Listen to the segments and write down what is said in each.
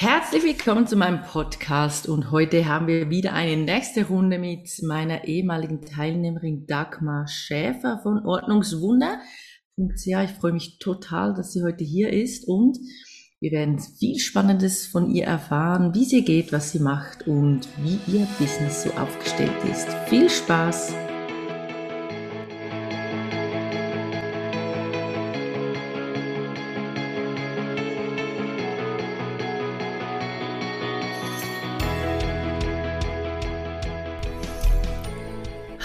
Herzlich willkommen zu meinem Podcast und heute haben wir wieder eine nächste Runde mit meiner ehemaligen Teilnehmerin Dagmar Schäfer von Ordnungswunder. Ich freue mich total, dass sie heute hier ist und wir werden viel Spannendes von ihr erfahren, wie sie geht, was sie macht und wie ihr Business so aufgestellt ist. Viel Spaß!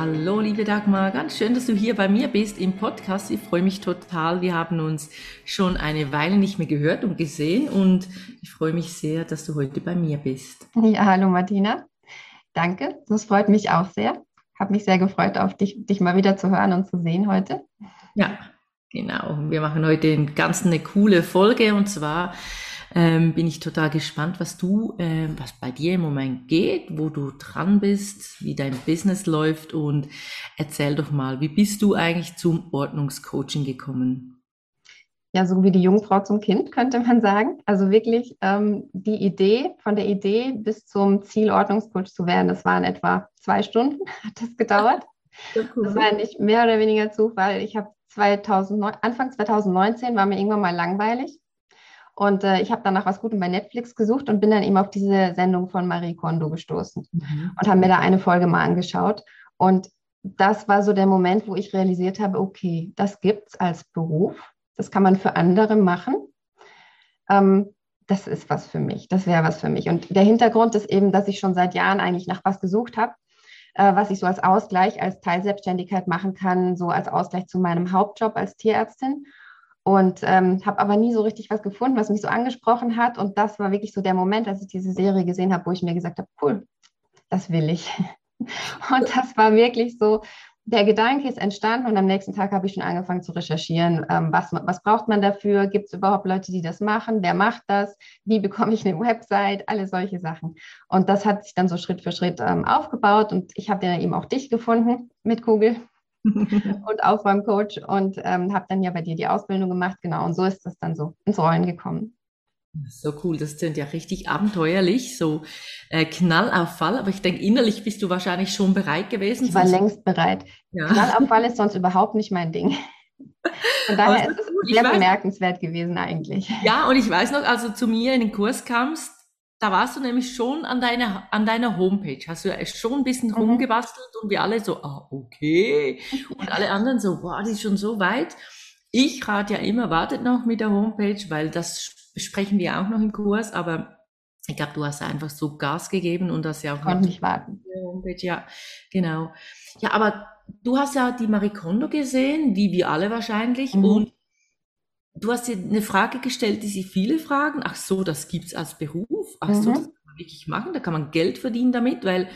Hallo, liebe Dagmar, ganz schön, dass du hier bei mir bist im Podcast. Ich freue mich total. Wir haben uns schon eine Weile nicht mehr gehört und gesehen und ich freue mich sehr, dass du heute bei mir bist. Ja, hallo Martina. Danke, das freut mich auch sehr. Habe mich sehr gefreut, auf dich, dich mal wieder zu hören und zu sehen heute. Ja, genau. Wir machen heute ganz eine coole Folge und zwar ähm, bin ich total gespannt, was du, äh, was bei dir im Moment geht, wo du dran bist, wie dein Business läuft und erzähl doch mal, wie bist du eigentlich zum Ordnungscoaching gekommen? Ja, so wie die Jungfrau zum Kind, könnte man sagen. Also wirklich ähm, die Idee, von der Idee bis zum Ziel Ordnungscoach zu werden, das waren etwa zwei Stunden, hat das gedauert. Das war nicht mehr oder weniger Zufall. Ich habe 2009, Anfang 2019 war mir irgendwann mal langweilig und äh, ich habe dann nach was Gutem bei Netflix gesucht und bin dann eben auf diese Sendung von Marie Kondo gestoßen mhm. und habe mir da eine Folge mal angeschaut. Und das war so der Moment, wo ich realisiert habe, okay, das gibt es als Beruf, das kann man für andere machen. Ähm, das ist was für mich, das wäre was für mich. Und der Hintergrund ist eben, dass ich schon seit Jahren eigentlich nach was gesucht habe, äh, was ich so als Ausgleich, als Teilselbstständigkeit machen kann, so als Ausgleich zu meinem Hauptjob als Tierärztin. Und ähm, habe aber nie so richtig was gefunden, was mich so angesprochen hat. Und das war wirklich so der Moment, als ich diese Serie gesehen habe, wo ich mir gesagt habe, cool, das will ich. Und das war wirklich so, der Gedanke ist entstanden und am nächsten Tag habe ich schon angefangen zu recherchieren, ähm, was, was braucht man dafür, gibt es überhaupt Leute, die das machen, wer macht das, wie bekomme ich eine Website, alle solche Sachen. Und das hat sich dann so Schritt für Schritt ähm, aufgebaut und ich habe ja eben auch dich gefunden mit Google und Aufräumcoach und ähm, habe dann ja bei dir die Ausbildung gemacht, genau. Und so ist das dann so ins Rollen gekommen. So cool, das klingt ja richtig abenteuerlich, so äh, Knall auf Fall. Aber ich denke, innerlich bist du wahrscheinlich schon bereit gewesen. Ich war längst bereit. Ja. Knall auf Fall ist sonst überhaupt nicht mein Ding. Von daher ist es sehr bemerkenswert gewesen eigentlich. Ja, und ich weiß noch, als du zu mir in den Kurs kamst, da warst du nämlich schon an deiner, an deiner Homepage, hast du ja schon ein bisschen mhm. rumgebastelt und wir alle so, ah, okay. Und alle anderen so, wow, die ist schon so weit. Ich rate ja immer, wartet noch mit der Homepage, weil das besprechen wir auch noch im Kurs, aber ich glaube, du hast einfach so Gas gegeben und das ja auch Konnte nicht warten. Homepage, ja, genau. Ja, aber du hast ja die Marie Kondo gesehen, wie wir alle wahrscheinlich, mhm. und Du hast dir eine Frage gestellt, die sie viele fragen. Ach so, das gibt's als Beruf. Ach so, mhm. das kann man wirklich machen. Da kann man Geld verdienen damit, weil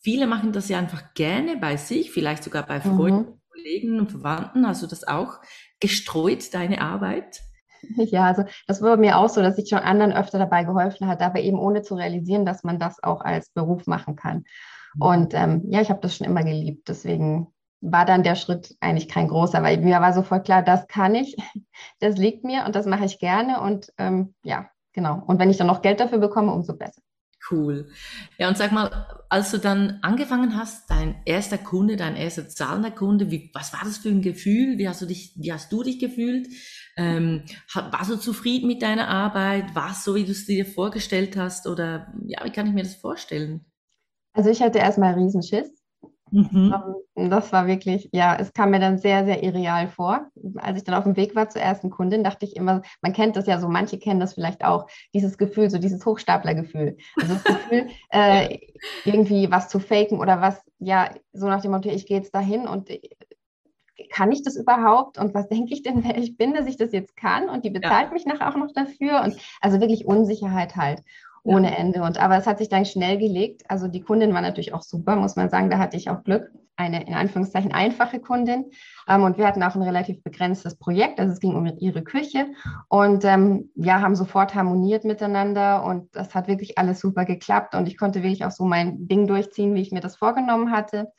viele machen das ja einfach gerne bei sich, vielleicht sogar bei Freunden, mhm. Kollegen und Verwandten. Du das auch gestreut, deine Arbeit? Ja, also das war mir auch so, dass ich schon anderen öfter dabei geholfen hat, aber eben ohne zu realisieren, dass man das auch als Beruf machen kann. Mhm. Und ähm, ja, ich habe das schon immer geliebt. Deswegen war dann der Schritt eigentlich kein großer, weil mir war sofort klar, das kann ich, das liegt mir und das mache ich gerne und ähm, ja, genau. Und wenn ich dann noch Geld dafür bekomme, umso besser. Cool. Ja, und sag mal, als du dann angefangen hast, dein erster Kunde, dein erster zahlender Kunde, wie, was war das für ein Gefühl? Wie hast du dich, wie hast du dich gefühlt? Ähm, warst du zufrieden mit deiner Arbeit? War es so, wie du es dir vorgestellt hast? Oder ja, wie kann ich mir das vorstellen? Also ich hatte erstmal Riesenschiss, Mhm. Ähm, das war wirklich, ja, es kam mir dann sehr, sehr irreal vor. Als ich dann auf dem Weg war zur ersten Kundin, dachte ich immer, man kennt das ja so, manche kennen das vielleicht auch, dieses Gefühl, so dieses Hochstaplergefühl. Also das Gefühl, äh, irgendwie was zu faken oder was, ja, so nach dem Motto, ich gehe jetzt dahin und kann ich das überhaupt und was denke ich denn, wer ich bin, dass ich das jetzt kann und die bezahlt ja. mich nachher auch noch dafür und also wirklich Unsicherheit halt ohne Ende. Und aber es hat sich dann schnell gelegt. Also die Kundin war natürlich auch super, muss man sagen. Da hatte ich auch Glück. Eine in Anführungszeichen einfache Kundin. Ähm, und wir hatten auch ein relativ begrenztes Projekt. Also es ging um ihre Küche. Und ähm, ja, haben sofort harmoniert miteinander. Und das hat wirklich alles super geklappt. Und ich konnte wirklich auch so mein Ding durchziehen, wie ich mir das vorgenommen hatte.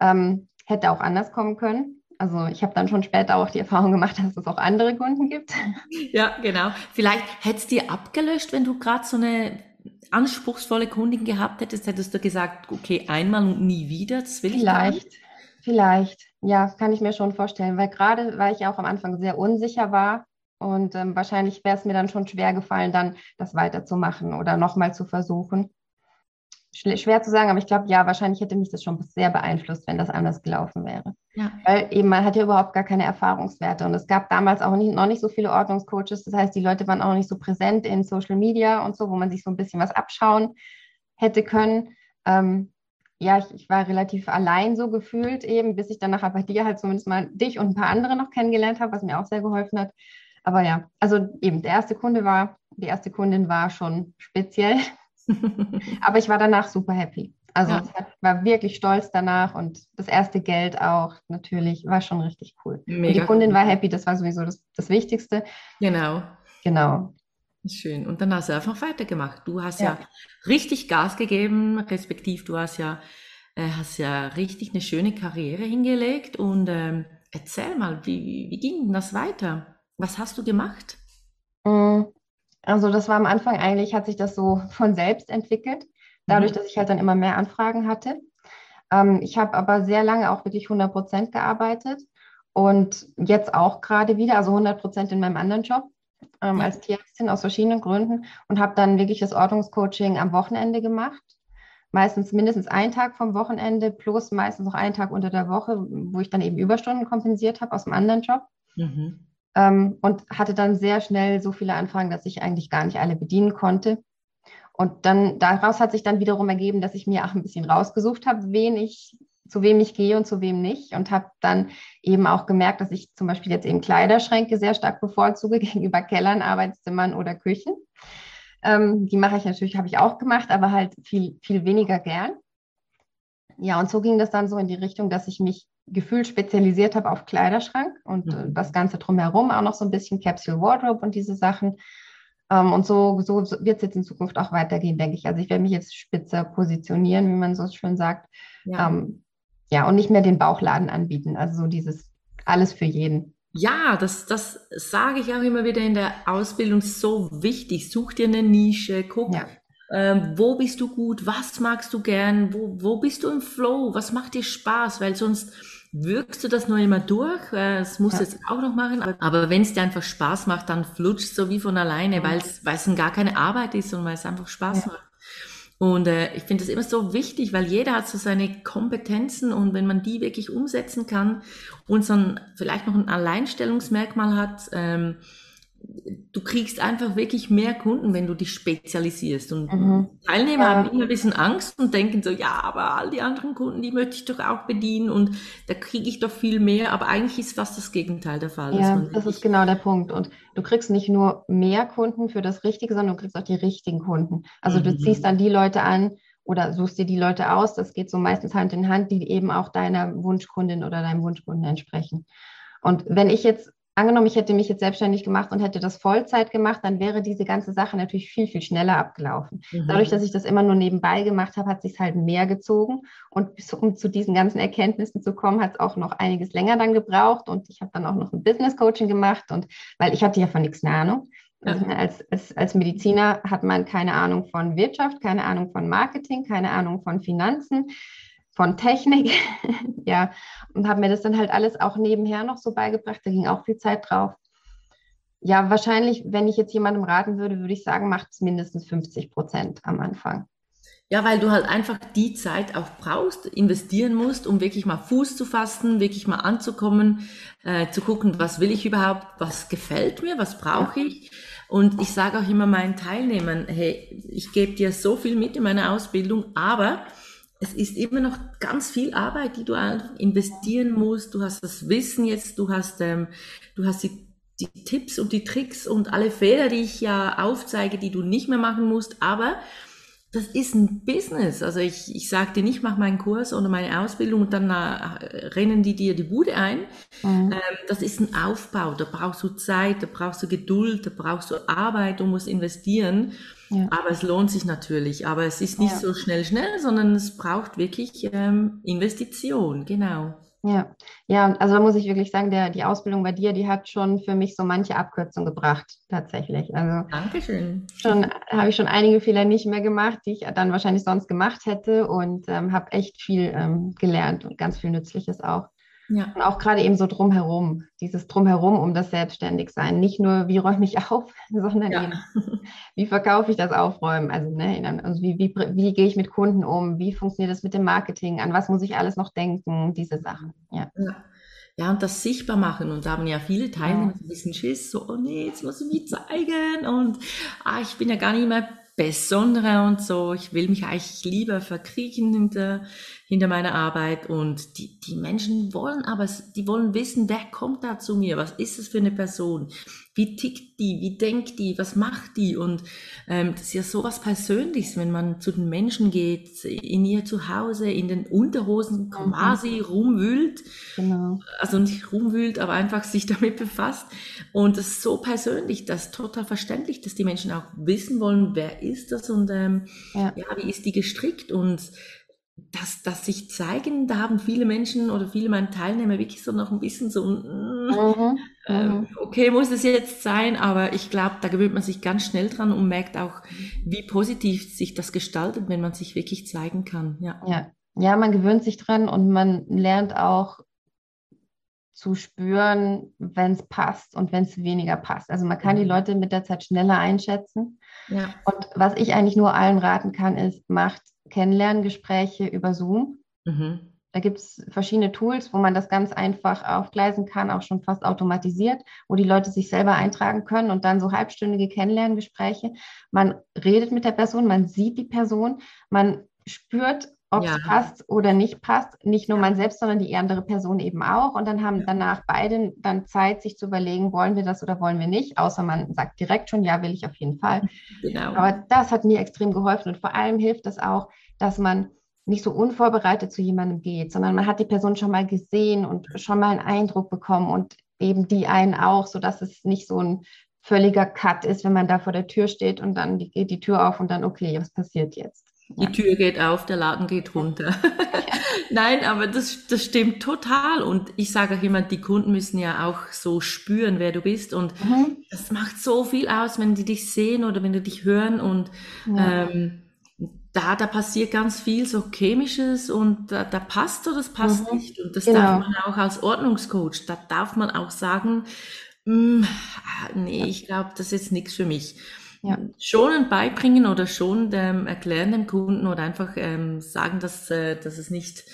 Ähm, hätte auch anders kommen können. Also ich habe dann schon später auch die Erfahrung gemacht, dass es auch andere Kunden gibt. Ja, genau. Vielleicht hättest du dir abgelöscht, wenn du gerade so eine anspruchsvolle Kundin gehabt hättest, hättest du gesagt, okay, einmal und nie wieder, das will vielleicht, ich Vielleicht, vielleicht. Ja, kann ich mir schon vorstellen, weil gerade, weil ich auch am Anfang sehr unsicher war und ähm, wahrscheinlich wäre es mir dann schon schwer gefallen, dann das weiterzumachen oder nochmal zu versuchen schwer zu sagen, aber ich glaube, ja, wahrscheinlich hätte mich das schon sehr beeinflusst, wenn das anders gelaufen wäre. Ja. Weil eben man hat ja überhaupt gar keine Erfahrungswerte und es gab damals auch nicht, noch nicht so viele Ordnungscoaches. Das heißt, die Leute waren auch noch nicht so präsent in Social Media und so, wo man sich so ein bisschen was abschauen hätte können. Ähm, ja, ich, ich, war relativ allein so gefühlt eben, bis ich dann nachher bei dir halt zumindest mal dich und ein paar andere noch kennengelernt habe, was mir auch sehr geholfen hat. Aber ja, also eben der erste Kunde war, die erste Kundin war schon speziell. Aber ich war danach super happy. Also ja. ich war wirklich stolz danach und das erste Geld auch natürlich war schon richtig cool. Die Kundin war happy, das war sowieso das, das Wichtigste. Genau. Genau. Schön. Und dann hast du einfach weitergemacht. Du hast ja, ja richtig Gas gegeben, respektiv du hast ja, äh, hast ja richtig eine schöne Karriere hingelegt. Und ähm, erzähl mal, wie, wie ging das weiter? Was hast du gemacht? Mm, also das war am Anfang eigentlich, hat sich das so von selbst entwickelt, dadurch, mhm. dass ich halt dann immer mehr Anfragen hatte. Ähm, ich habe aber sehr lange auch wirklich 100 Prozent gearbeitet und jetzt auch gerade wieder, also 100 Prozent in meinem anderen Job ähm, ja. als Tierärztin aus verschiedenen Gründen und habe dann wirklich das Ordnungscoaching am Wochenende gemacht. Meistens mindestens einen Tag vom Wochenende plus meistens noch einen Tag unter der Woche, wo ich dann eben Überstunden kompensiert habe aus dem anderen Job. Mhm ähm, und hatte dann sehr schnell so viele Anfragen, dass ich eigentlich gar nicht alle bedienen konnte. Und dann daraus hat sich dann wiederum ergeben, dass ich mir auch ein bisschen rausgesucht habe, wen ich, zu wem ich gehe und zu wem nicht. Und habe dann eben auch gemerkt, dass ich zum Beispiel jetzt eben Kleiderschränke sehr stark bevorzuge gegenüber Kellern, Arbeitszimmern oder Küchen. Ähm, die mache ich natürlich, habe ich auch gemacht, aber halt viel, viel weniger gern. Ja, und so ging das dann so in die Richtung, dass ich mich gefühlt spezialisiert habe auf Kleiderschrank und äh, mhm. das Ganze drumherum auch noch so ein bisschen Capsule Wardrobe und diese Sachen. Ähm, und so, so wird es jetzt in Zukunft auch weitergehen, denke ich. Also ich werde mich jetzt spitzer positionieren, wie man so schön sagt. Ja. Ähm, ja, und nicht mehr den Bauchladen anbieten. Also so dieses alles für jeden. Ja, das, das sage ich auch immer wieder in der Ausbildung, so wichtig. Such dir eine Nische, guck, ja. ähm, wo bist du gut, was magst du gern, wo, wo bist du im Flow, was macht dir Spaß, weil sonst wirkst du das nur immer durch. Das musst du ja. jetzt auch noch machen. Aber, aber wenn es dir einfach Spaß macht, dann flutscht so wie von alleine, weil es weil es gar keine Arbeit ist und weil es einfach Spaß ja. macht. Und äh, ich finde das immer so wichtig, weil jeder hat so seine Kompetenzen und wenn man die wirklich umsetzen kann und so ein, vielleicht noch ein Alleinstellungsmerkmal hat, ähm, du kriegst einfach wirklich mehr Kunden, wenn du dich spezialisierst. Und mhm. Teilnehmer ja. haben immer ein bisschen Angst und denken so, ja, aber all die anderen Kunden, die möchte ich doch auch bedienen und da kriege ich doch viel mehr. Aber eigentlich ist fast das Gegenteil der Fall. Ja, das ist genau der Punkt. Und du kriegst nicht nur mehr Kunden für das Richtige, sondern du kriegst auch die richtigen Kunden. Also mhm. du ziehst dann die Leute an, oder suchst dir die Leute aus, das geht so meistens Hand in Hand, die eben auch deiner Wunschkundin oder deinem Wunschkunden entsprechen. Und wenn ich jetzt angenommen, ich hätte mich jetzt selbstständig gemacht und hätte das Vollzeit gemacht, dann wäre diese ganze Sache natürlich viel, viel schneller abgelaufen. Mhm. Dadurch, dass ich das immer nur nebenbei gemacht habe, hat sich halt mehr gezogen. Und bis, um zu diesen ganzen Erkenntnissen zu kommen, hat es auch noch einiges länger dann gebraucht. Und ich habe dann auch noch ein Business Coaching gemacht und weil ich hatte ja von nichts eine Ahnung. Also als, als, als Mediziner hat man keine Ahnung von Wirtschaft, keine Ahnung von Marketing, keine Ahnung von Finanzen von Technik, ja, und habe mir das dann halt alles auch nebenher noch so beigebracht. Da ging auch viel Zeit drauf. Ja, wahrscheinlich, wenn ich jetzt jemandem raten würde, würde ich sagen, macht es mindestens 50 Prozent am Anfang. Ja, weil du halt einfach die Zeit auch brauchst, investieren musst, um wirklich mal Fuß zu fassen, wirklich mal anzukommen, äh, zu gucken, was will ich überhaupt, was gefällt mir, was brauche ich. Und ich sage auch immer meinen Teilnehmern, hey, ich gebe dir so viel mit in meiner Ausbildung, aber es ist immer noch ganz viel Arbeit, die du investieren musst. Du hast das Wissen jetzt, du hast, ähm, du hast die, die Tipps und die Tricks und alle Fehler, die ich ja aufzeige, die du nicht mehr machen musst, aber das ist ein Business. Also ich, ich sage dir nicht, mach meinen Kurs oder meine Ausbildung und dann äh, rennen die dir die Bude ein. Mhm. Ähm, das ist ein Aufbau. Da brauchst du Zeit, da brauchst du Geduld, da brauchst du Arbeit, du musst investieren. Ja. Aber es lohnt sich natürlich. Aber es ist nicht ja. so schnell, schnell, sondern es braucht wirklich ähm, Investition. Genau. Ja, ja, also da muss ich wirklich sagen, der, die Ausbildung bei dir, die hat schon für mich so manche Abkürzung gebracht, tatsächlich. Also Dankeschön. Schon habe ich schon einige Fehler nicht mehr gemacht, die ich dann wahrscheinlich sonst gemacht hätte und ähm, habe echt viel ähm, gelernt und ganz viel Nützliches auch. Ja. Und auch gerade eben so drumherum, dieses drumherum um das Selbstständigsein. Nicht nur, wie räume ich auf, sondern ja. eben, wie verkaufe ich das Aufräumen? Also, ne, also wie, wie, wie gehe ich mit Kunden um? Wie funktioniert das mit dem Marketing? An was muss ich alles noch denken? Diese Sachen. Ja. ja. Ja, und das sichtbar machen. Und da haben ja viele Teilnehmer ein bisschen Schiss, so, oh nee, jetzt muss ich mich zeigen und ah, ich bin ja gar nicht mehr Besondere und so. Ich will mich eigentlich lieber verkriechen hinter, hinter meiner Arbeit und die, die Menschen wollen aber, die wollen wissen, wer kommt da zu mir, was ist es für eine Person, wie tickt die, wie denkt die, was macht die und ähm, das ist ja sowas Persönliches, wenn man zu den Menschen geht, in ihr Zuhause, in den Unterhosen mhm. quasi mhm. rumwühlt, genau. also nicht rumwühlt, aber einfach sich damit befasst und das ist so persönlich, das ist total verständlich, dass die Menschen auch wissen wollen, wer ist das und ähm, ja. ja, wie ist die gestrickt und dass, dass sich zeigen, da haben viele Menschen oder viele meiner Teilnehmer wirklich so noch ein bisschen so, mhm, äh, mhm. okay, muss es jetzt sein, aber ich glaube, da gewöhnt man sich ganz schnell dran und merkt auch, wie positiv sich das gestaltet, wenn man sich wirklich zeigen kann. Ja, ja. ja man gewöhnt sich dran und man lernt auch zu spüren, wenn es passt und wenn es weniger passt. Also man kann die mhm. Leute mit der Zeit schneller einschätzen. Ja. Und was ich eigentlich nur allen raten kann, ist, macht Kennenlerngespräche über Zoom. Mhm. Da gibt es verschiedene Tools, wo man das ganz einfach aufgleisen kann, auch schon fast automatisiert, wo die Leute sich selber eintragen können und dann so halbstündige Kennenlerngespräche. Man redet mit der Person, man sieht die Person, man spürt, ob es ja. passt oder nicht passt. Nicht nur ja. man selbst, sondern die andere Person eben auch. Und dann haben danach beide dann Zeit, sich zu überlegen, wollen wir das oder wollen wir nicht. Außer man sagt direkt schon, ja, will ich auf jeden Fall. Genau. Aber das hat mir extrem geholfen. Und vor allem hilft das auch, dass man nicht so unvorbereitet zu jemandem geht, sondern man hat die Person schon mal gesehen und schon mal einen Eindruck bekommen und eben die einen auch, sodass es nicht so ein völliger Cut ist, wenn man da vor der Tür steht und dann geht die Tür auf und dann, okay, was passiert jetzt? Die Tür geht auf, der Laden geht runter. Nein, aber das, das stimmt total. Und ich sage auch immer, die Kunden müssen ja auch so spüren, wer du bist. Und mhm. das macht so viel aus, wenn die dich sehen oder wenn die dich hören. Und ja. ähm, da, da passiert ganz viel so Chemisches und da, da passt oder das passt mhm. nicht. Und das genau. darf man auch als Ordnungscoach, da darf man auch sagen, mh, hm, nee, ich glaube, das ist jetzt nichts für mich ja. schonen beibringen oder schon ähm, erklären dem Kunden oder einfach ähm, sagen, dass, äh, dass, es nicht,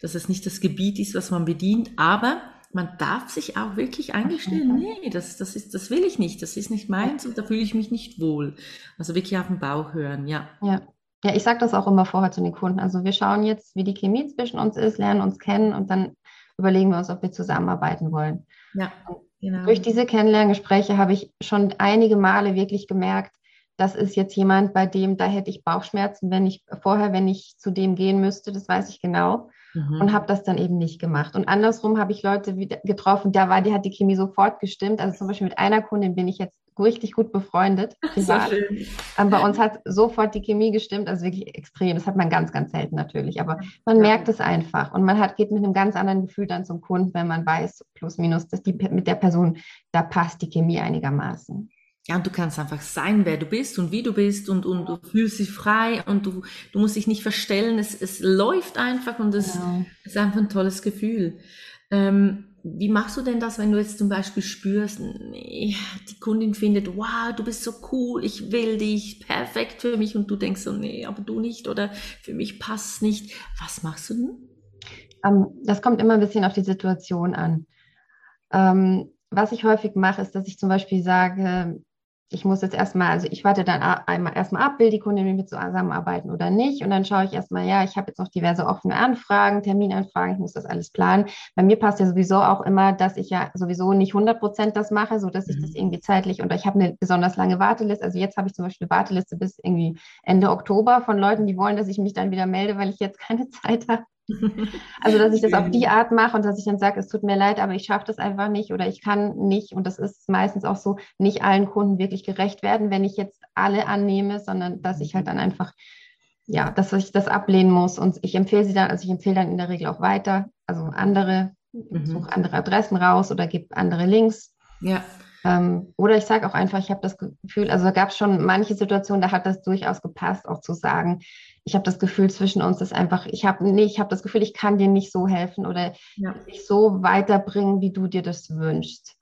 dass es nicht das Gebiet ist, was man bedient. Aber man darf sich auch wirklich eingestehen, nee, das, das, ist, das will ich nicht, das ist nicht meins und da fühle ich mich nicht wohl. Also wirklich auf den Bauch hören, ja. Ja, ja ich sage das auch immer vorher zu den Kunden. Also wir schauen jetzt, wie die Chemie zwischen uns ist, lernen uns kennen und dann überlegen wir uns, ob wir zusammenarbeiten wollen. Ja. Genau. Durch diese Kennenlerngespräche habe ich schon einige Male wirklich gemerkt, das ist jetzt jemand, bei dem da hätte ich Bauchschmerzen, wenn ich vorher, wenn ich zu dem gehen müsste, das weiß ich genau. Mhm. Und habe das dann eben nicht gemacht. Und andersrum habe ich Leute getroffen, da war, die hat die Chemie sofort gestimmt. Also zum Beispiel mit einer Kundin bin ich jetzt richtig gut befreundet. Privat. So schön. bei uns hat sofort die Chemie gestimmt, also wirklich extrem. Das hat man ganz, ganz selten natürlich, aber man ja. merkt es einfach und man hat, geht mit einem ganz anderen Gefühl dann zum Kunden, wenn man weiß, plus minus, dass die mit der Person, da passt die Chemie einigermaßen. Ja, und du kannst einfach sein, wer du bist und wie du bist und, und du fühlst dich frei und du, du musst dich nicht verstellen. Es, es läuft einfach und es ja. ist einfach ein tolles Gefühl. Ähm, wie machst du denn das, wenn du jetzt zum Beispiel spürst, die Kundin findet, wow, du bist so cool, ich will dich, perfekt für mich und du denkst so, nee, aber du nicht oder für mich passt nicht. Was machst du denn? Ähm, das kommt immer ein bisschen auf die Situation an. Ähm, was ich häufig mache, ist, dass ich zum Beispiel sage, ich muss jetzt erstmal, also ich warte dann einmal erstmal ab, will die Kundin mit mir zusammenarbeiten oder nicht. Und dann schaue ich erstmal, ja, ich habe jetzt noch diverse offene Anfragen, Terminanfragen, ich muss das alles planen. Bei mir passt ja sowieso auch immer, dass ich ja sowieso nicht 100 Prozent das mache, so dass ich das mhm. irgendwie zeitlich und ich habe eine besonders lange Warteliste. Also jetzt habe ich zum Beispiel eine Warteliste bis irgendwie Ende Oktober von Leuten, die wollen, dass ich mich dann wieder melde, weil ich jetzt keine Zeit habe. Also, dass ich das auf die Art mache und dass ich dann sage, es tut mir leid, aber ich schaffe das einfach nicht oder ich kann nicht, und das ist meistens auch so, nicht allen Kunden wirklich gerecht werden, wenn ich jetzt alle annehme, sondern dass ich halt dann einfach, ja, dass ich das ablehnen muss. Und ich empfehle sie dann, also ich empfehle dann in der Regel auch weiter, also andere, mhm. suche andere Adressen raus oder gebe andere Links. Ja. Ähm, oder ich sage auch einfach, ich habe das Gefühl, also gab es schon manche Situationen, da hat das durchaus gepasst, auch zu sagen, ich habe das Gefühl zwischen uns ist einfach, ich habe nee, ich habe das Gefühl, ich kann dir nicht so helfen oder ja. dich so weiterbringen, wie du dir das wünschst.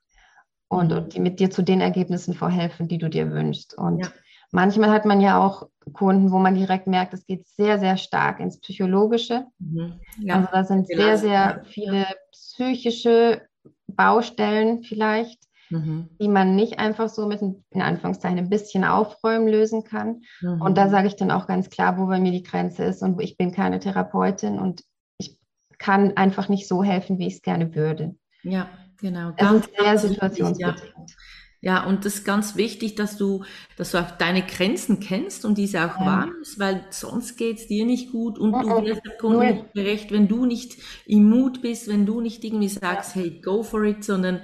Und, mhm. und mit dir zu den Ergebnissen vorhelfen, die du dir wünschst. Und ja. manchmal hat man ja auch Kunden, wo man direkt merkt, es geht sehr, sehr stark ins Psychologische. Mhm. Ja. Also da sind sehr, sehr viele psychische Baustellen vielleicht mhm. die man nicht einfach so mit, in Anführungszeichen, ein bisschen aufräumen lösen kann. Mhm. Und da sage ich dann auch ganz klar, wo bei mir die Grenze ist und ich bin keine Therapeutin und ich kann einfach nicht so helfen, wie ich es gerne würde. Ja, genau. Ganz, es ist sehr situationsbedingt. Ja. Und das ist ganz wichtig, dass du, dass du auch deine Grenzen kennst und diese auch ja. wahrnimmst, weil sonst geht es dir nicht gut und du wirst der Kunde nicht gerecht, wenn du nicht im Mut bist, wenn du nicht irgendwie sagst, hey, go for it, sondern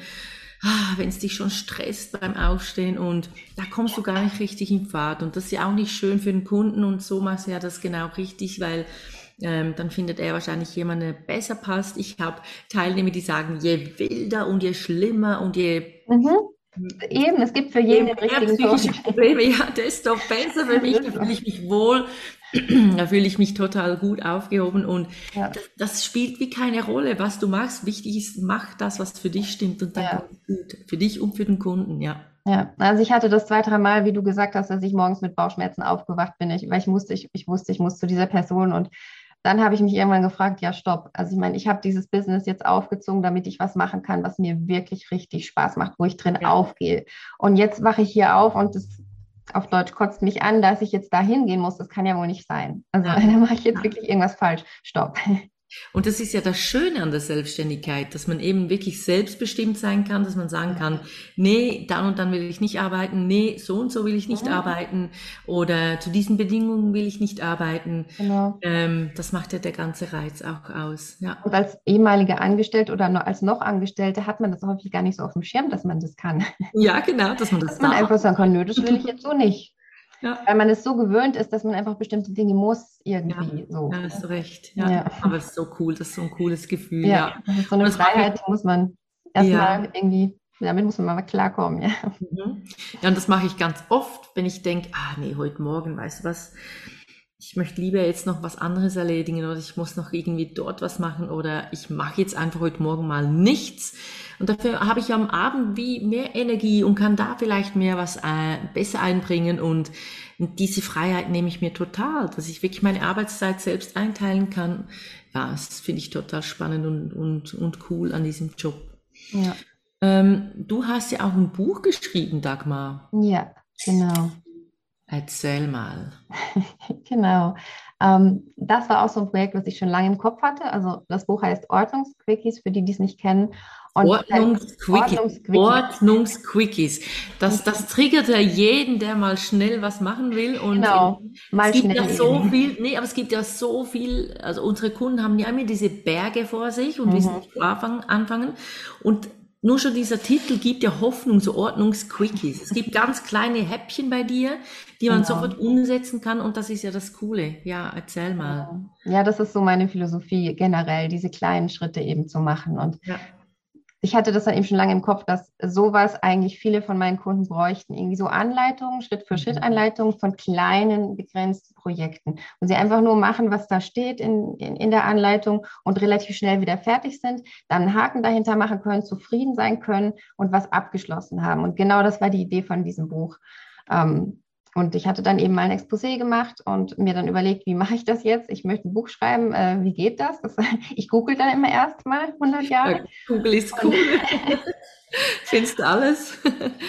ah, wenn es dich schon stresst beim Aufstehen und da kommst du gar nicht richtig in Fahrt. Und das ist ja auch nicht schön für den Kunden und so machst du ja das genau richtig, weil ähm, dann findet er wahrscheinlich jemanden, der besser passt. Ich habe Teilnehmer, die sagen, je wilder und je schlimmer und je mhm. Eben, es gibt für jeden den richtigen Coach. Probleme, ja, desto besser für mich, da fühle ich mich wohl, da fühle ich mich total gut aufgehoben und ja. das, das, spielt wie keine Rolle, was du machst. Wichtig ist, mach das, was für dich stimmt und dann ja. gut. Für dich und für den Kunden, ja. Ja, also ich hatte das zwei, drei Mal, wie du gesagt hast, dass ich morgens mit Bauchschmerzen aufgewacht bin, ich, weil ich musste, ich, ich wusste, ich muss zu dieser Person und dann habe ich mich irgendwann gefragt, ja, stopp. Also ich meine, ich habe dieses Business jetzt aufgezogen, damit ich was machen kann, was mir wirklich richtig Spaß macht, wo ich drin ja. aufgehe. Und jetzt wache ich hier auf und das auf Deutsch kotzt mich an, dass ich jetzt da hingehen muss. Das kann ja wohl nicht sein. Also ja. da mache ich jetzt wirklich irgendwas falsch. Stopp. Und das ist ja das Schöne an der Selbstständigkeit, dass man eben wirklich selbstbestimmt sein kann, dass man sagen kann, nee, dann und dann will ich nicht arbeiten, nee, so und so will ich nicht mhm. arbeiten oder zu diesen Bedingungen will ich nicht arbeiten. Genau. Ähm, das macht ja der ganze Reiz auch aus. Ja. Und als ehemalige Angestellte oder als noch Angestellte hat man das häufig gar nicht so auf dem Schirm, dass man das kann. Ja, genau, dass man das Dass man einfach sagen kann, nö, das will ich jetzt so nicht. Ja. Weil man es so gewöhnt ist, dass man einfach bestimmte Dinge muss irgendwie. Ja, so. ja hast du recht. Ja. ja. Aber es ist so cool, das ist so ein cooles Gefühl. Ja, ja. so eine Freiheit ich, muss man erstmal irgendwie, damit muss man mal klarkommen. Ja. Mhm. ja, und das mache ich ganz oft, wenn ich denke, ah nee, heute Morgen, weißt du was, ich möchte lieber jetzt noch was anderes erledigen oder ich muss noch irgendwie dort was machen oder ich mache jetzt einfach heute Morgen mal nichts. Und dafür habe ich am Abend wie mehr Energie und kann da vielleicht mehr was äh, besser einbringen und diese Freiheit nehme ich mir total, dass ich wirklich meine Arbeitszeit selbst einteilen kann. Ja, das finde ich total spannend und, und, und cool an diesem Job. Ja. Ähm, du hast ja auch ein Buch geschrieben, Dagmar. Ja, genau. Erzähl mal. genau. Ähm, das war auch so ein Projekt, was ich schon lange im Kopf hatte. Also das Buch heißt Ordnungsquickies, für die, die es nicht kennen. Ordnungsquickies. Ordnungsquickies. Das, das triggert ja jeden, der mal schnell was machen will. Und genau, mal es gibt schnell. Ja so viel, nee, aber es gibt ja so viel, also unsere Kunden haben ja immer diese Berge vor sich und mhm. wissen nicht, wo anfangen. Und nur schon dieser Titel gibt ja Hoffnung, so Ordnungsquickies. Es gibt ganz kleine Häppchen bei dir, die man genau. sofort umsetzen kann und das ist ja das Coole. Ja, erzähl mal. Ja, das ist so meine Philosophie generell, diese kleinen Schritte eben zu machen und ja. Ich hatte das dann eben schon lange im Kopf, dass sowas eigentlich viele von meinen Kunden bräuchten. Irgendwie so Anleitungen, Schritt für Schritt mhm. Anleitungen von kleinen, begrenzten Projekten. Und sie einfach nur machen, was da steht in, in, in der Anleitung und relativ schnell wieder fertig sind, dann einen Haken dahinter machen können, zufrieden sein können und was abgeschlossen haben. Und genau das war die Idee von diesem Buch. Ähm, und ich hatte dann eben mal ein Exposé gemacht und mir dann überlegt, wie mache ich das jetzt? Ich möchte ein Buch schreiben. Äh, wie geht das? das? Ich google dann immer erst mal 100 Jahre. Ja, google ist cool. Findest du alles?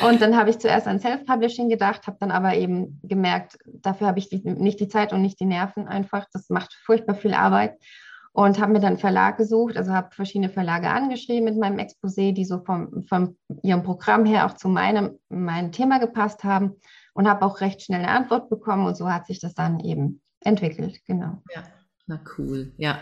und dann habe ich zuerst an Self-Publishing gedacht, habe dann aber eben gemerkt, dafür habe ich die, nicht die Zeit und nicht die Nerven einfach. Das macht furchtbar viel Arbeit. Und habe mir dann einen Verlag gesucht, also habe verschiedene Verlage angeschrieben mit meinem Exposé, die so vom, vom ihrem Programm her auch zu meinem, meinem Thema gepasst haben und habe auch recht schnell eine Antwort bekommen und so hat sich das dann eben entwickelt, genau. Ja, na cool, ja.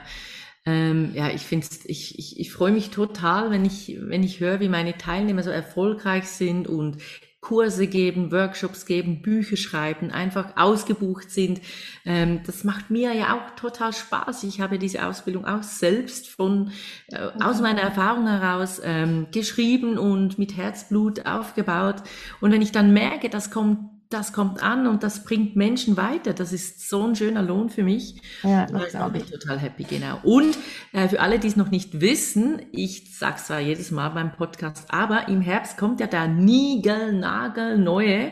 Ähm, ja, ich finde ich, ich, ich freue mich total, wenn ich, wenn ich höre, wie meine Teilnehmer so erfolgreich sind und Kurse geben, Workshops geben, Bücher schreiben, einfach ausgebucht sind. Ähm, das macht mir ja auch total Spaß. Ich habe diese Ausbildung auch selbst von äh, aus meiner Erfahrung heraus ähm, geschrieben und mit Herzblut aufgebaut. Und wenn ich dann merke, das kommt das kommt an und das bringt Menschen weiter. Das ist so ein schöner Lohn für mich. Ja, das glaube ich. Total happy, genau. Und äh, für alle, die es noch nicht wissen, ich sage zwar jedes Mal beim Podcast, aber im Herbst kommt ja der Nigel-Nagel neue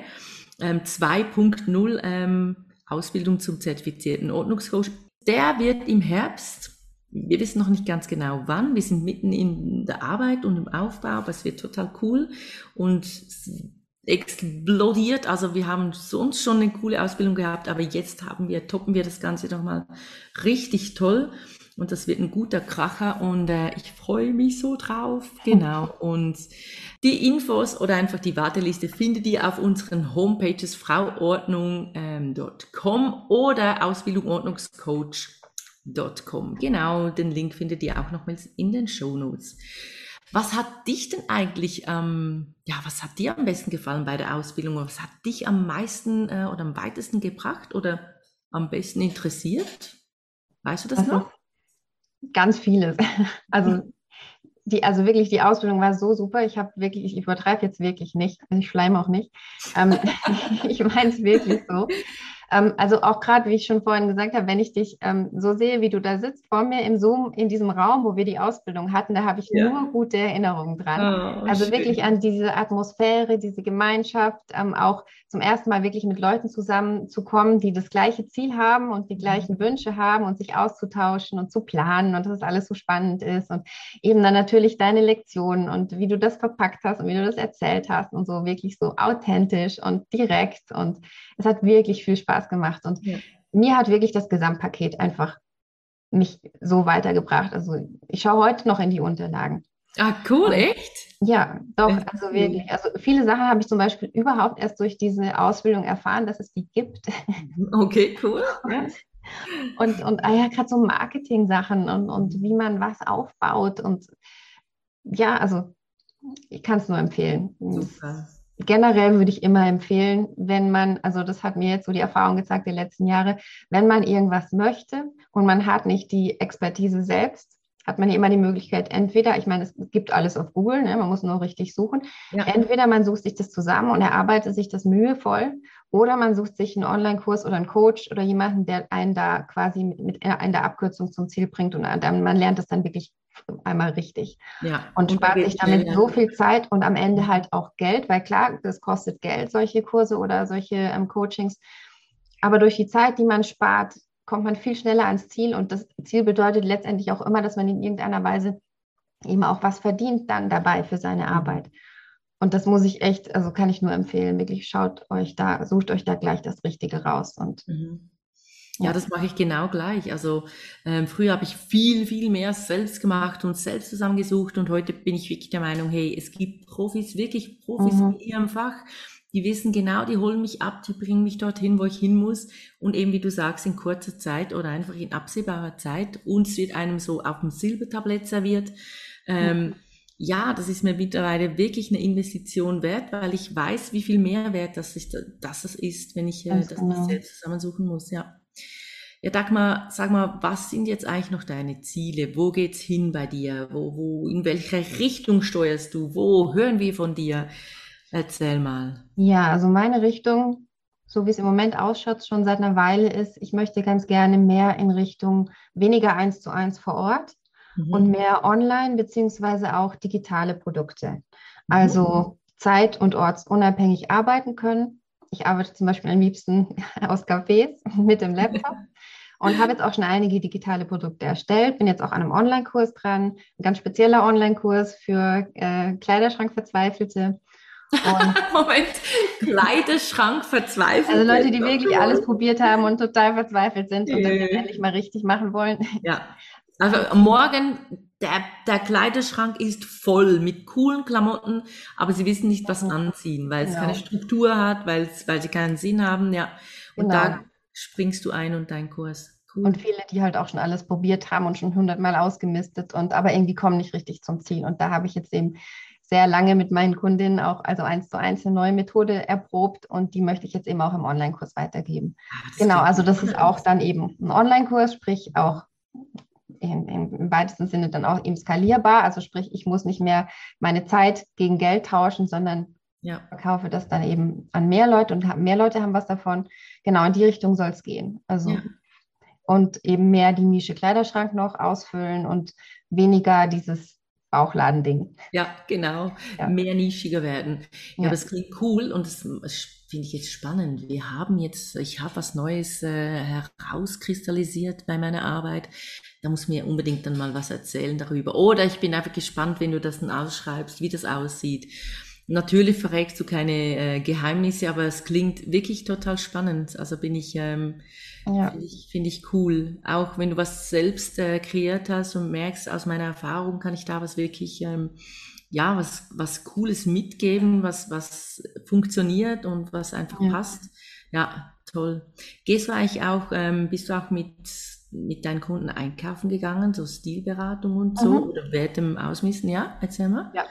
ähm, 2.0 ähm, Ausbildung zum zertifizierten Ordnungscoach. Der wird im Herbst wir wissen noch nicht ganz genau wann. Wir sind mitten in der Arbeit und im Aufbau, aber es wird total cool. Und explodiert. Also wir haben sonst schon eine coole Ausbildung gehabt, aber jetzt haben wir, toppen wir das Ganze nochmal richtig toll. Und das wird ein guter Kracher und äh, ich freue mich so drauf. Genau. Und die Infos oder einfach die Warteliste findet ihr auf unseren Homepages frauordnung.com ähm, oder ausbildungordnungscoach.com. Genau, den Link findet ihr auch nochmals in den Show Notes. Was hat dich denn eigentlich, ähm, ja, was hat dir am besten gefallen bei der Ausbildung? Was hat dich am meisten äh, oder am weitesten gebracht oder am besten interessiert? Weißt du das also, noch? Ganz vieles. Also die, also wirklich, die Ausbildung war so super. Ich habe wirklich, ich übertreibe jetzt wirklich nicht, ich schleime auch nicht. Ähm, ich meine es wirklich so. Ähm, also auch gerade, wie ich schon vorhin gesagt habe, wenn ich dich ähm, so sehe, wie du da sitzt vor mir im Zoom in diesem Raum, wo wir die Ausbildung hatten, da habe ich ja. nur gute Erinnerungen dran. Oh, also schön. wirklich an diese Atmosphäre, diese Gemeinschaft, ähm, auch zum ersten Mal wirklich mit Leuten zusammenzukommen, die das gleiche Ziel haben und die mhm. gleichen Wünsche haben und sich auszutauschen und zu planen und dass es alles so spannend ist und eben dann natürlich deine Lektionen und wie du das verpackt hast und wie du das erzählt hast und so wirklich so authentisch und direkt und es hat wirklich viel Spaß gemacht und ja. mir hat wirklich das Gesamtpaket einfach mich so weitergebracht. Also ich schaue heute noch in die Unterlagen. Ah, cool, echt? Ja, doch, also wirklich. Also viele Sachen habe ich zum Beispiel überhaupt erst durch diese Ausbildung erfahren, dass es die gibt. Okay, cool. Und, und ah ja, gerade so Marketing-Sachen und, und wie man was aufbaut. Und ja, also ich kann es nur empfehlen. Super generell würde ich immer empfehlen, wenn man, also das hat mir jetzt so die Erfahrung gezeigt der letzten Jahre, wenn man irgendwas möchte und man hat nicht die Expertise selbst, hat man immer die Möglichkeit, entweder, ich meine, es gibt alles auf Google, ne, man muss nur richtig suchen, ja. entweder man sucht sich das zusammen und erarbeitet sich das mühevoll oder man sucht sich einen Online-Kurs oder einen Coach oder jemanden, der einen da quasi mit, mit in der Abkürzung zum Ziel bringt und dann, man lernt es dann wirklich einmal richtig. Ja. Und spart sich damit so viel Zeit und am Ende halt auch Geld, weil klar, das kostet Geld, solche Kurse oder solche ähm, Coachings. Aber durch die Zeit, die man spart, kommt man viel schneller ans Ziel. Und das Ziel bedeutet letztendlich auch immer, dass man in irgendeiner Weise eben auch was verdient dann dabei für seine mhm. Arbeit. Und das muss ich echt, also kann ich nur empfehlen, wirklich schaut euch da, sucht euch da gleich das Richtige raus. Und mhm. Ja, das mache ich genau gleich. Also ähm, früher habe ich viel, viel mehr selbst gemacht und selbst zusammengesucht und heute bin ich wirklich der Meinung, hey, es gibt Profis, wirklich Profis mhm. in ihrem Fach, die wissen genau, die holen mich ab, die bringen mich dorthin, wo ich hin muss und eben wie du sagst, in kurzer Zeit oder einfach in absehbarer Zeit. Uns wird einem so auf dem Silbertablett serviert. Ähm, mhm. Ja, das ist mir mittlerweile wirklich eine Investition wert, weil ich weiß, wie viel Mehrwert das, ist, das ist, wenn ich äh, das genau. selbst zusammensuchen muss. Ja. Ja, Dagmar, sag mal, was sind jetzt eigentlich noch deine Ziele? Wo geht's hin bei dir? Wo, wo, in welche Richtung steuerst du? Wo hören wir von dir? Erzähl mal. Ja, also meine Richtung, so wie es im Moment ausschaut, schon seit einer Weile ist, ich möchte ganz gerne mehr in Richtung weniger eins zu eins vor Ort mhm. und mehr online beziehungsweise auch digitale Produkte. Also mhm. zeit- und ortsunabhängig arbeiten können. Ich arbeite zum Beispiel am liebsten aus Cafés mit dem Laptop. und habe jetzt auch schon einige digitale Produkte erstellt. Bin jetzt auch an einem Online-Kurs dran, ein ganz spezieller Online-Kurs für äh, Kleiderschrankverzweifelte. Moment, Kleiderschrank verzweifelt. Also Leute, die wirklich alles probiert haben und total verzweifelt sind und das endlich mal richtig machen wollen. Ja, also morgen, der, der Kleiderschrank ist voll mit coolen Klamotten, aber sie wissen nicht, was anziehen, weil es genau. keine Struktur hat, weil, sie keinen Sinn haben, ja. Und genau. da springst du ein und dein Kurs. Cool. Und viele, die halt auch schon alles probiert haben und schon hundertmal ausgemistet und aber irgendwie kommen nicht richtig zum Ziel. Und da habe ich jetzt eben sehr lange mit meinen Kundinnen auch, also eins zu eins eine neue Methode erprobt und die möchte ich jetzt eben auch im Online-Kurs weitergeben. Ah, genau, also das ist auch dann eben ein Online-Kurs, sprich auch in, in, im weitesten Sinne dann auch eben skalierbar. Also sprich, ich muss nicht mehr meine Zeit gegen Geld tauschen, sondern ja. verkaufe das dann eben an mehr Leute und mehr Leute haben was davon. Genau in die Richtung soll es gehen. Also ja. und eben mehr die Nische Kleiderschrank noch ausfüllen und weniger dieses Bauchladending. Ja, genau. Ja. Mehr nischiger werden. Ja, das klingt cool und das finde ich jetzt spannend. Wir haben jetzt, ich habe was Neues äh, herauskristallisiert bei meiner Arbeit. Da muss mir unbedingt dann mal was erzählen darüber. Oder ich bin einfach gespannt, wenn du das dann ausschreibst, wie das aussieht. Natürlich verrätst du keine äh, Geheimnisse, aber es klingt wirklich total spannend. Also bin ich, ähm, ja. finde ich, find ich cool. Auch wenn du was selbst äh, kreiert hast und merkst, aus meiner Erfahrung kann ich da was wirklich, ähm, ja, was, was Cooles mitgeben, was, was funktioniert und was einfach ja. passt. Ja, toll. Gehst du eigentlich auch, ähm, bist du auch mit, mit deinen Kunden einkaufen gegangen, so Stilberatung und so, mhm. oder während dem Ausmisten? Ja, erzähl mal. Ja,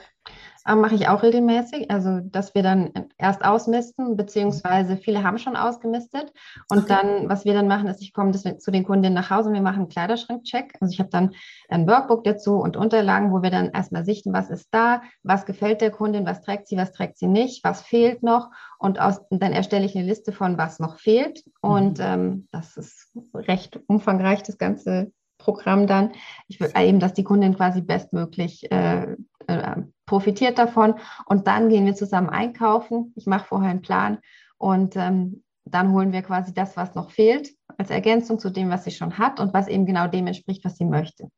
mache ich auch regelmäßig, also dass wir dann erst ausmisten, beziehungsweise viele haben schon ausgemistet. Und okay. dann, was wir dann machen, ist, ich komme zu den Kundinnen nach Hause und wir machen einen Kleiderschrankcheck. Also ich habe dann ein Workbook dazu und Unterlagen, wo wir dann erstmal sichten, was ist da, was gefällt der Kundin, was trägt sie, was trägt sie nicht, was fehlt noch. Und, aus, dann erstelle ich eine Liste von, was noch fehlt. Und mhm. ähm, das ist recht umfangreich, das ganze Programm dann. Ich will eben, dass die Kundin quasi bestmöglich äh, äh, profitiert davon. Und dann gehen wir zusammen einkaufen. Ich mache vorher einen Plan und ähm, dann holen wir quasi das, was noch fehlt, als Ergänzung zu dem, was sie schon hat und was eben genau dem entspricht, was sie möchte.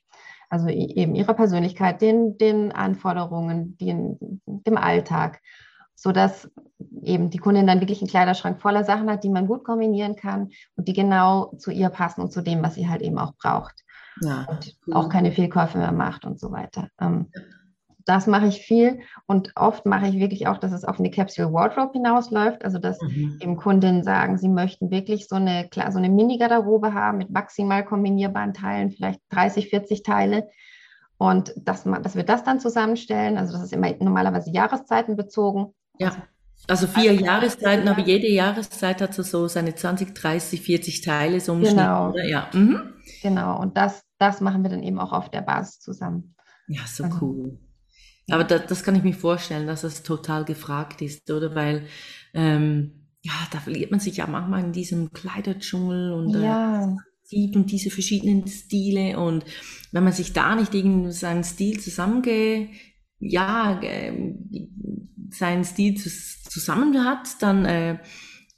Also eben ihrer Persönlichkeit, den, den Anforderungen, den, dem Alltag, sodass eben die Kundin dann wirklich einen Kleiderschrank voller Sachen hat, die man gut kombinieren kann und die genau zu ihr passen und zu dem, was sie halt eben auch braucht. Ja, und cool. auch keine Fehlkäufe mehr macht und so weiter. Ähm, das mache ich viel und oft mache ich wirklich auch, dass es auf eine Capsule Wardrobe hinausläuft, also dass mhm. eben Kundinnen sagen, sie möchten wirklich so eine, klar, so eine Mini-Garderobe haben mit maximal kombinierbaren Teilen, vielleicht 30, 40 Teile. Und dass, man, dass wir das dann zusammenstellen, also das ist immer normalerweise Jahreszeiten bezogen. Ja. Also vier also, Jahreszeiten, aber jede Jahreszeit hat so seine 20, 30, 40 Teile so genau. Schnitt, Ja. Mhm. Genau, und das, das machen wir dann eben auch auf der Basis zusammen. Ja, so also, cool. Aber da, das kann ich mir vorstellen, dass es total gefragt ist, oder? Weil ähm, ja, da verliert man sich ja manchmal in diesem Kleiderdschungel und äh, ja. äh, sieht und diese verschiedenen Stile und wenn man sich da nicht irgendwie seinen Stil zusammenge, ja, äh, seinen Stil zusammen hat, dann äh,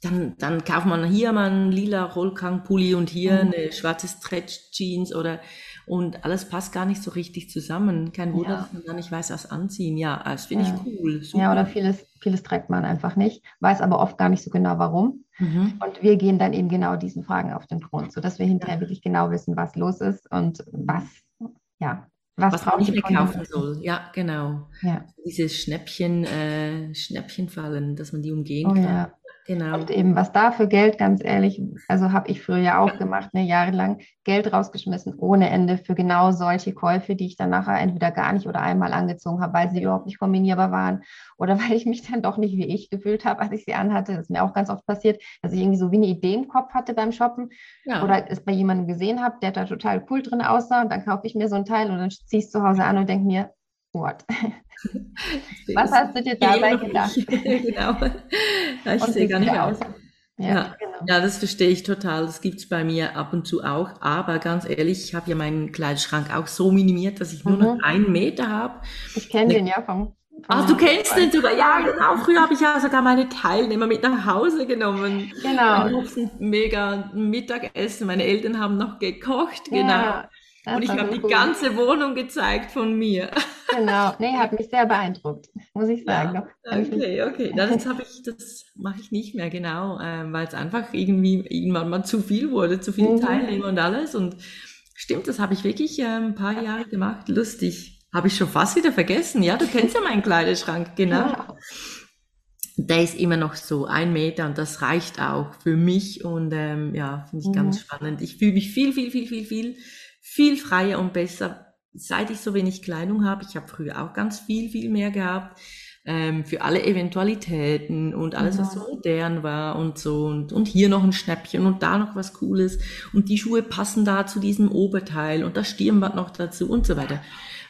dann, dann kauft man hier mal einen lila Rollkragenpulli und hier mhm. eine schwarze Stretch Jeans oder und alles passt gar nicht so richtig zusammen. Kein Wunder, ja. dass man da nicht weiß, was anziehen. Ja, das finde ja. ich cool. Super. Ja, oder vieles, vieles trägt man einfach nicht, weiß aber oft gar nicht so genau warum. Mhm. Und wir gehen dann eben genau diesen Fragen auf den Grund, sodass wir hinterher ja. wirklich genau wissen, was los ist und was, ja, was, was man nicht mehr kaufen soll. Ja, genau. Ja. Diese Schnäppchen, äh, Schnäppchenfallen, dass man die umgehen oh, kann. Ja. Genau. Und eben was da für Geld, ganz ehrlich, also habe ich früher ja auch gemacht, ne, jahrelang Geld rausgeschmissen ohne Ende für genau solche Käufe, die ich dann nachher entweder gar nicht oder einmal angezogen habe, weil sie überhaupt nicht kombinierbar waren oder weil ich mich dann doch nicht wie ich gefühlt habe, als ich sie anhatte. Das ist mir auch ganz oft passiert, dass ich irgendwie so wie eine Idee im Kopf hatte beim Shoppen ja. oder es bei jemandem gesehen habe, der da total cool drin aussah und dann kaufe ich mir so ein Teil und dann ziehe ich es zu Hause an und denke mir, what? Was hast du dir dabei gedacht? genau. Ja, ich sehe gar nicht aus. Ja, ja, genau. ja, das verstehe ich total. Das gibt es bei mir ab und zu auch. Aber ganz ehrlich, ich habe ja meinen Kleiderschrank auch so minimiert, dass ich nur mhm. noch einen Meter habe. Ich kenne den ja vom. Ach, du kennst den sogar. Ja, genau. Früher habe ich ja sogar meine Teilnehmer mit nach Hause genommen. Genau. Ein mega Mittagessen. Meine Eltern haben noch gekocht. Genau. Ja. Das und ich habe die ganze Wohnung gezeigt von mir. Genau, nee, hat mich sehr beeindruckt, muss ich sagen. Ja, okay, okay. Das habe ich, das mache ich nicht mehr, genau, ähm, weil es einfach irgendwie irgendwann mal zu viel wurde, zu viele mhm. Teilnehmer und alles. Und stimmt, das habe ich wirklich äh, ein paar Jahre gemacht. Lustig. Habe ich schon fast wieder vergessen. Ja, du kennst ja meinen Kleiderschrank, genau. Ja. Der ist immer noch so ein Meter und das reicht auch für mich und ähm, ja, finde ich mhm. ganz spannend. Ich fühle mich viel, viel, viel, viel, viel viel freier und besser, seit ich so wenig Kleidung habe. Ich habe früher auch ganz viel, viel mehr gehabt. Ähm, für alle Eventualitäten und alles, was so modern war und so und, und hier noch ein Schnäppchen und da noch was Cooles und die Schuhe passen da zu diesem Oberteil und das Stirnband noch dazu und so weiter.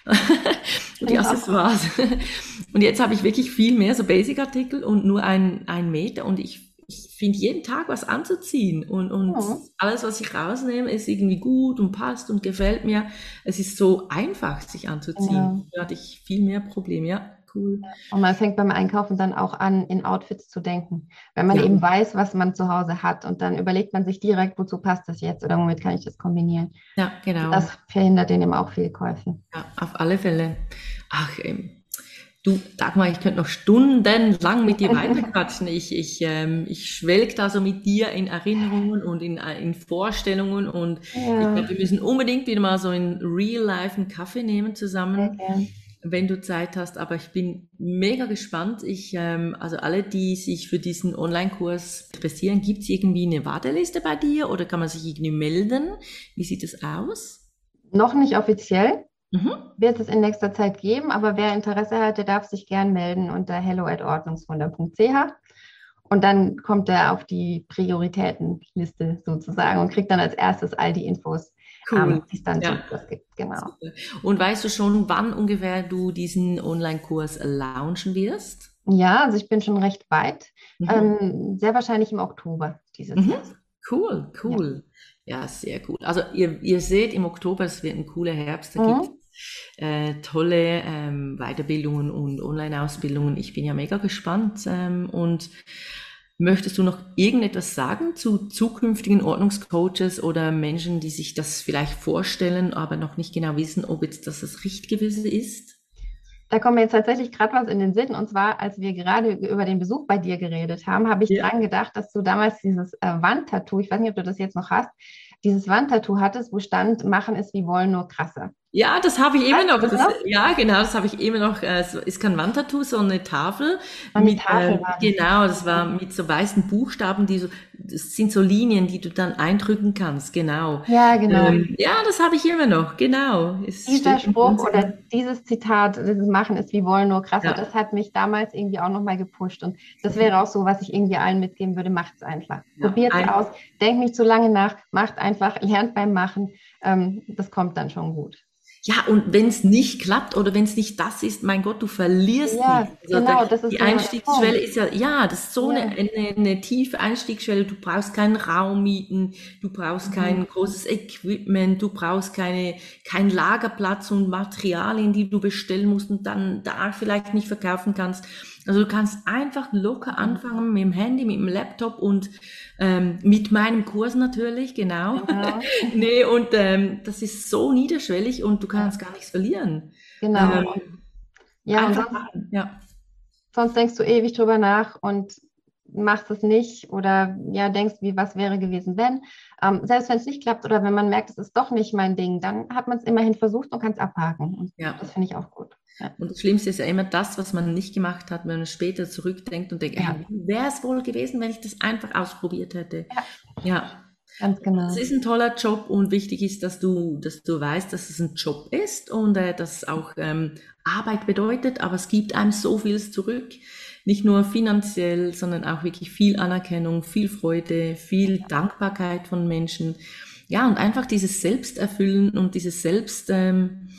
und die Accessoires. und jetzt habe ich wirklich viel mehr so Basic-Artikel und nur ein, ein Meter und ich ich finde jeden Tag was anzuziehen und, und ja. alles, was ich rausnehme, ist irgendwie gut und passt und gefällt mir. Es ist so einfach, sich anzuziehen. Ja. Da hatte ich viel mehr Probleme, ja. Cool. Und man fängt beim Einkaufen dann auch an, in Outfits zu denken. Wenn man ja. eben weiß, was man zu Hause hat und dann überlegt man sich direkt, wozu passt das jetzt oder womit kann ich das kombinieren. Ja, genau. Das verhindert eben auch viel Käufe. Ja, auf alle Fälle. Ach, ähm, Du, Dagmar, ich könnte noch stundenlang mit dir weiterquatschen. Ich, ich, ähm, ich schwelg da so mit dir in Erinnerungen und in, äh, in Vorstellungen und ja. ich glaube, wir müssen unbedingt wieder mal so in Real Life einen Kaffee nehmen zusammen, okay. wenn du Zeit hast. Aber ich bin mega gespannt. Ich, ähm, also alle, die sich für diesen Online-Kurs interessieren, gibt es irgendwie eine Warteliste bei dir oder kann man sich irgendwie melden? Wie sieht es aus? Noch nicht offiziell. Mhm. Wird es in nächster Zeit geben, aber wer Interesse hat, der darf sich gern melden unter hello.ordnungswunder.ch und dann kommt er auf die Prioritätenliste sozusagen und kriegt dann als erstes all die Infos, cool. ähm, die es dann ja. so gibt. Genau. Und weißt du schon, wann ungefähr du diesen Online-Kurs launchen wirst? Ja, also ich bin schon recht weit. Mhm. Ähm, sehr wahrscheinlich im Oktober dieses mhm. Jahr. Cool, cool. Ja. ja. sehr cool. Also ihr, ihr seht im Oktober, es wird ein cooler Herbst. Da mhm. gibt äh, tolle ähm, Weiterbildungen und Online-Ausbildungen. Ich bin ja mega gespannt. Ähm, und möchtest du noch irgendetwas sagen zu zukünftigen Ordnungscoaches oder Menschen, die sich das vielleicht vorstellen, aber noch nicht genau wissen, ob jetzt das das Richtige ist? Da kommt mir jetzt tatsächlich gerade was in den Sinn. Und zwar, als wir gerade über den Besuch bei dir geredet haben, habe ich ja. dran gedacht, dass du damals dieses äh, Wandtattoo, ich weiß nicht, ob du das jetzt noch hast, dieses Wandtattoo hattest, wo stand, machen es wie wollen, nur krasser. Ja, das habe ich immer noch. Das. Ja, genau, das habe ich immer noch. Äh, es ist kein Wandtattoo, sondern eine Tafel. Eine mit, Tafel äh, genau, das war mit so weißen Buchstaben, die so, das sind so Linien, die du dann eindrücken kannst. Genau. Ja, genau. Ähm, ja, das habe ich immer noch. Genau. Es Dieser Spruch oder dieses Zitat, dieses Machen ist wie wollen, nur krasser, ja. das hat mich damals irgendwie auch nochmal gepusht. Und das wäre auch so, was ich irgendwie allen mitgeben würde. Macht es einfach. Ja, Probiert es aus. Denkt nicht zu lange nach. Macht einfach. Lernt beim Machen. Ähm, das kommt dann schon gut. Ja, und wenn es nicht klappt oder wenn es nicht das ist, mein Gott, du verlierst ja, Also genau, das ist die Einstiegsschwelle ist ja, ja, das ist so ja. Eine, eine, eine tiefe Einstiegsschwelle. Du brauchst keinen Raum mieten, du brauchst mhm. kein großes Equipment, du brauchst keine, keinen Lagerplatz und Materialien, die du bestellen musst und dann da vielleicht nicht verkaufen kannst. Also du kannst einfach locker anfangen mit dem Handy, mit dem Laptop und ähm, mit meinem Kurs natürlich, genau. genau. nee, und ähm, das ist so niederschwellig und du kannst gar nichts verlieren. Genau. Ähm, ja, sonst, ja, sonst denkst du ewig drüber nach und machst es nicht oder ja, denkst, wie was wäre gewesen, wenn. Ähm, selbst wenn es nicht klappt oder wenn man merkt, es ist doch nicht mein Ding, dann hat man es immerhin versucht und kann es abhaken. Und ja. das finde ich auch gut. Ja. Und das Schlimmste ist ja immer das, was man nicht gemacht hat, wenn man später zurückdenkt und denkt, ja. wie wäre es wohl gewesen, wenn ich das einfach ausprobiert hätte. Ja. ja. Ganz genau. Es ist ein toller Job und wichtig ist, dass du, dass du weißt, dass es ein Job ist und äh, dass es auch ähm, Arbeit bedeutet, aber es gibt einem so vieles zurück. Nicht nur finanziell, sondern auch wirklich viel Anerkennung, viel Freude, viel Dankbarkeit von Menschen. Ja, und einfach dieses Selbsterfüllen und dieses Selbst, ähm,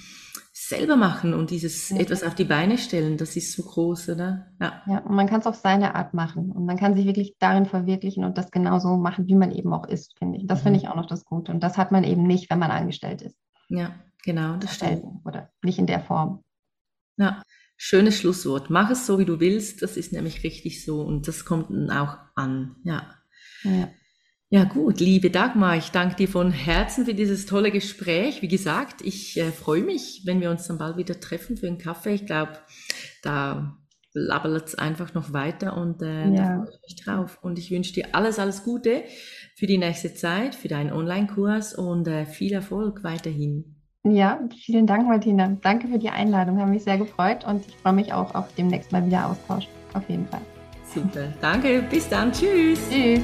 selber machen und dieses ja. etwas auf die Beine stellen, das ist so groß, oder? Ja, ja und man kann es auf seine Art machen und man kann sich wirklich darin verwirklichen und das genauso machen, wie man eben auch ist, finde ich. Das mhm. finde ich auch noch das Gute und das hat man eben nicht, wenn man angestellt ist. Ja, genau, das stimmt. Oder nicht in der Form. Ja, schönes Schlusswort. Mach es so, wie du willst, das ist nämlich richtig so und das kommt dann auch an, ja. Ja. Ja gut, liebe Dagmar, ich danke dir von Herzen für dieses tolle Gespräch. Wie gesagt, ich äh, freue mich, wenn wir uns dann bald wieder treffen für einen Kaffee. Ich glaube, da labbert es einfach noch weiter und äh, ja. da freue ich mich drauf. Und ich wünsche dir alles, alles Gute für die nächste Zeit, für deinen Online-Kurs und äh, viel Erfolg weiterhin. Ja, vielen Dank, Martina. Danke für die Einladung, habe mich sehr gefreut und ich freue mich auch auf demnächst mal wieder Austausch. Auf jeden Fall. Super, danke, bis dann, tschüss. Tschüss.